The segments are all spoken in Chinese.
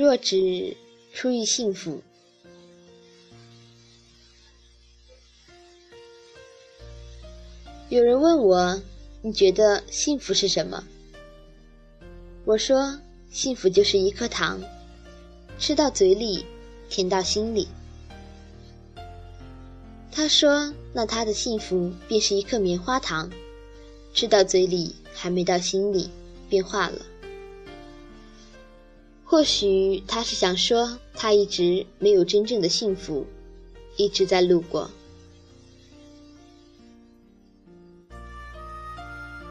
若只出于幸福。有人问我，你觉得幸福是什么？我说，幸福就是一颗糖，吃到嘴里，甜到心里。他说，那他的幸福便是一颗棉花糖，吃到嘴里还没到心里，便化了。或许他是想说，他一直没有真正的幸福，一直在路过。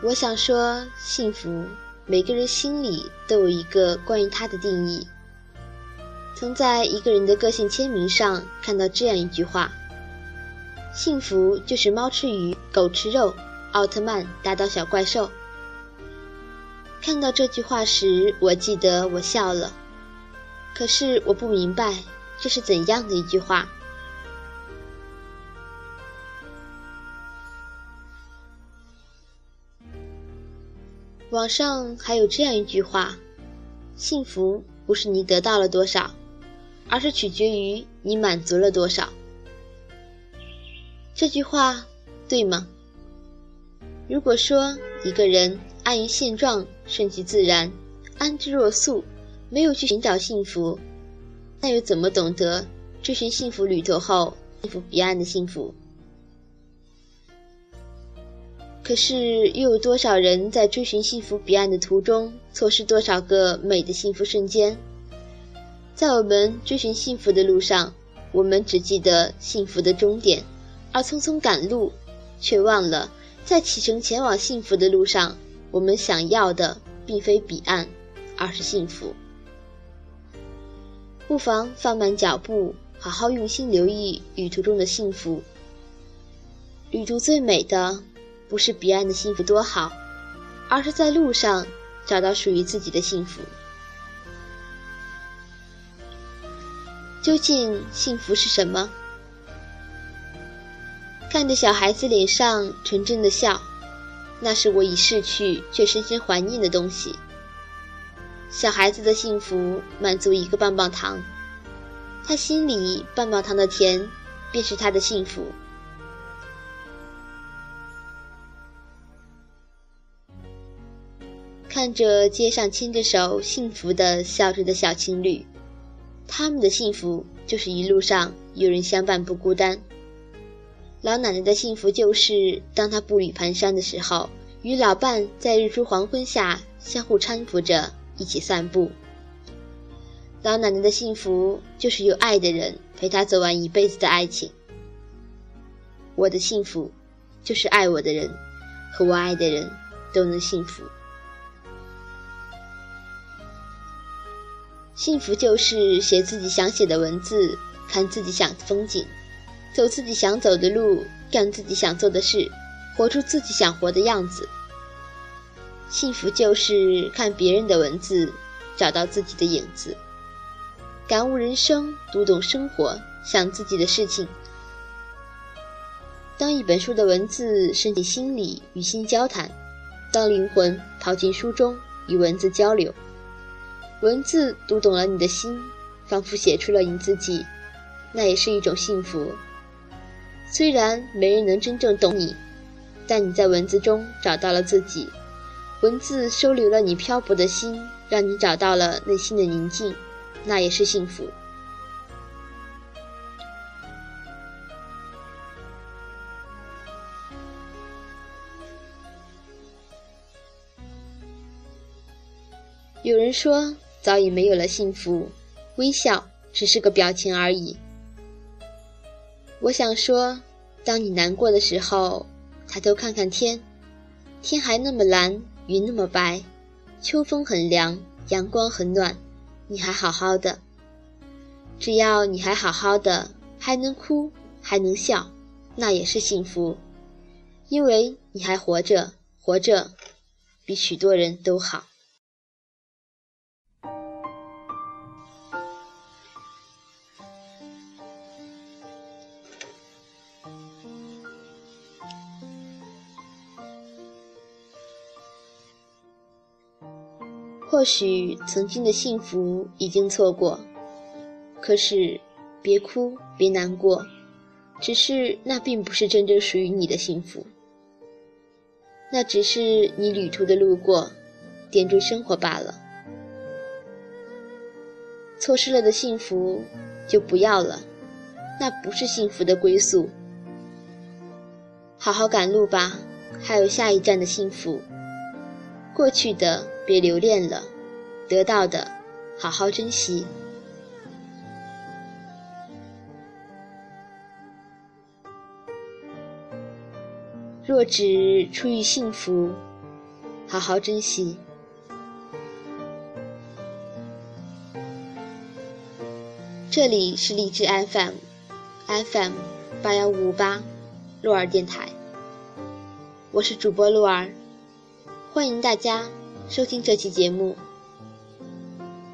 我想说，幸福，每个人心里都有一个关于他的定义。曾在一个人的个性签名上看到这样一句话：“幸福就是猫吃鱼，狗吃肉，奥特曼打倒小怪兽。”看到这句话时，我记得我笑了。可是我不明白，这是怎样的一句话。网上还有这样一句话：“幸福不是你得到了多少，而是取决于你满足了多少。”这句话对吗？如果说一个人安于现状、顺其自然、安之若素，没有去寻找幸福，那又怎么懂得追寻幸福旅途后幸福彼岸的幸福？可是，又有多少人在追寻幸福彼岸的途中，错失多少个美的幸福瞬间？在我们追寻幸福的路上，我们只记得幸福的终点，而匆匆赶路，却忘了在启程前往幸福的路上，我们想要的并非彼岸，而是幸福。不妨放慢脚步，好好用心留意旅途中的幸福。旅途最美的。不是彼岸的幸福多好，而是在路上找到属于自己的幸福。究竟幸福是什么？看着小孩子脸上纯真的笑，那是我已逝去却深深怀念的东西。小孩子的幸福满足一个棒棒糖，他心里棒棒糖的甜，便是他的幸福。看着街上牵着手、幸福的笑着的小情侣，他们的幸福就是一路上有人相伴不孤单。老奶奶的幸福就是当她步履蹒跚的时候，与老伴在日出黄昏下相互搀扶着一起散步。老奶奶的幸福就是有爱的人陪她走完一辈子的爱情。我的幸福就是爱我的人和我爱的人都能幸福。幸福就是写自己想写的文字，看自己想的风景，走自己想走的路，干自己想做的事，活出自己想活的样子。幸福就是看别人的文字，找到自己的影子，感悟人生，读懂生活，想自己的事情。当一本书的文字渗进心里，与心交谈；当灵魂逃进书中，与文字交流。文字读懂了你的心，仿佛写出了你自己，那也是一种幸福。虽然没人能真正懂你，但你在文字中找到了自己，文字收留了你漂泊的心，让你找到了内心的宁静，那也是幸福。有人说。早已没有了幸福，微笑只是个表情而已。我想说，当你难过的时候，抬头看看天，天还那么蓝，云那么白，秋风很凉，阳光很暖，你还好好的。只要你还好好的，还能哭，还能笑，那也是幸福，因为你还活着，活着比许多人都好。或许曾经的幸福已经错过，可是别哭，别难过，只是那并不是真正属于你的幸福，那只是你旅途的路过，点缀生活罢了。错失了的幸福就不要了，那不是幸福的归宿。好好赶路吧，还有下一站的幸福。过去的别留恋了，得到的好好珍惜。若只出于幸福，好好珍惜。这里是荔枝 FM，FM 八幺五五八，鹿儿电台。我是主播鹿儿。欢迎大家收听这期节目，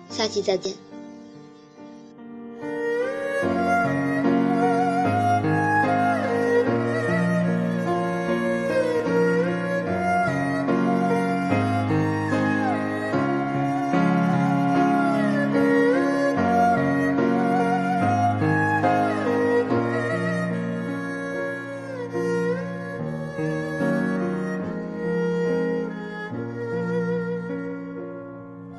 下期再见。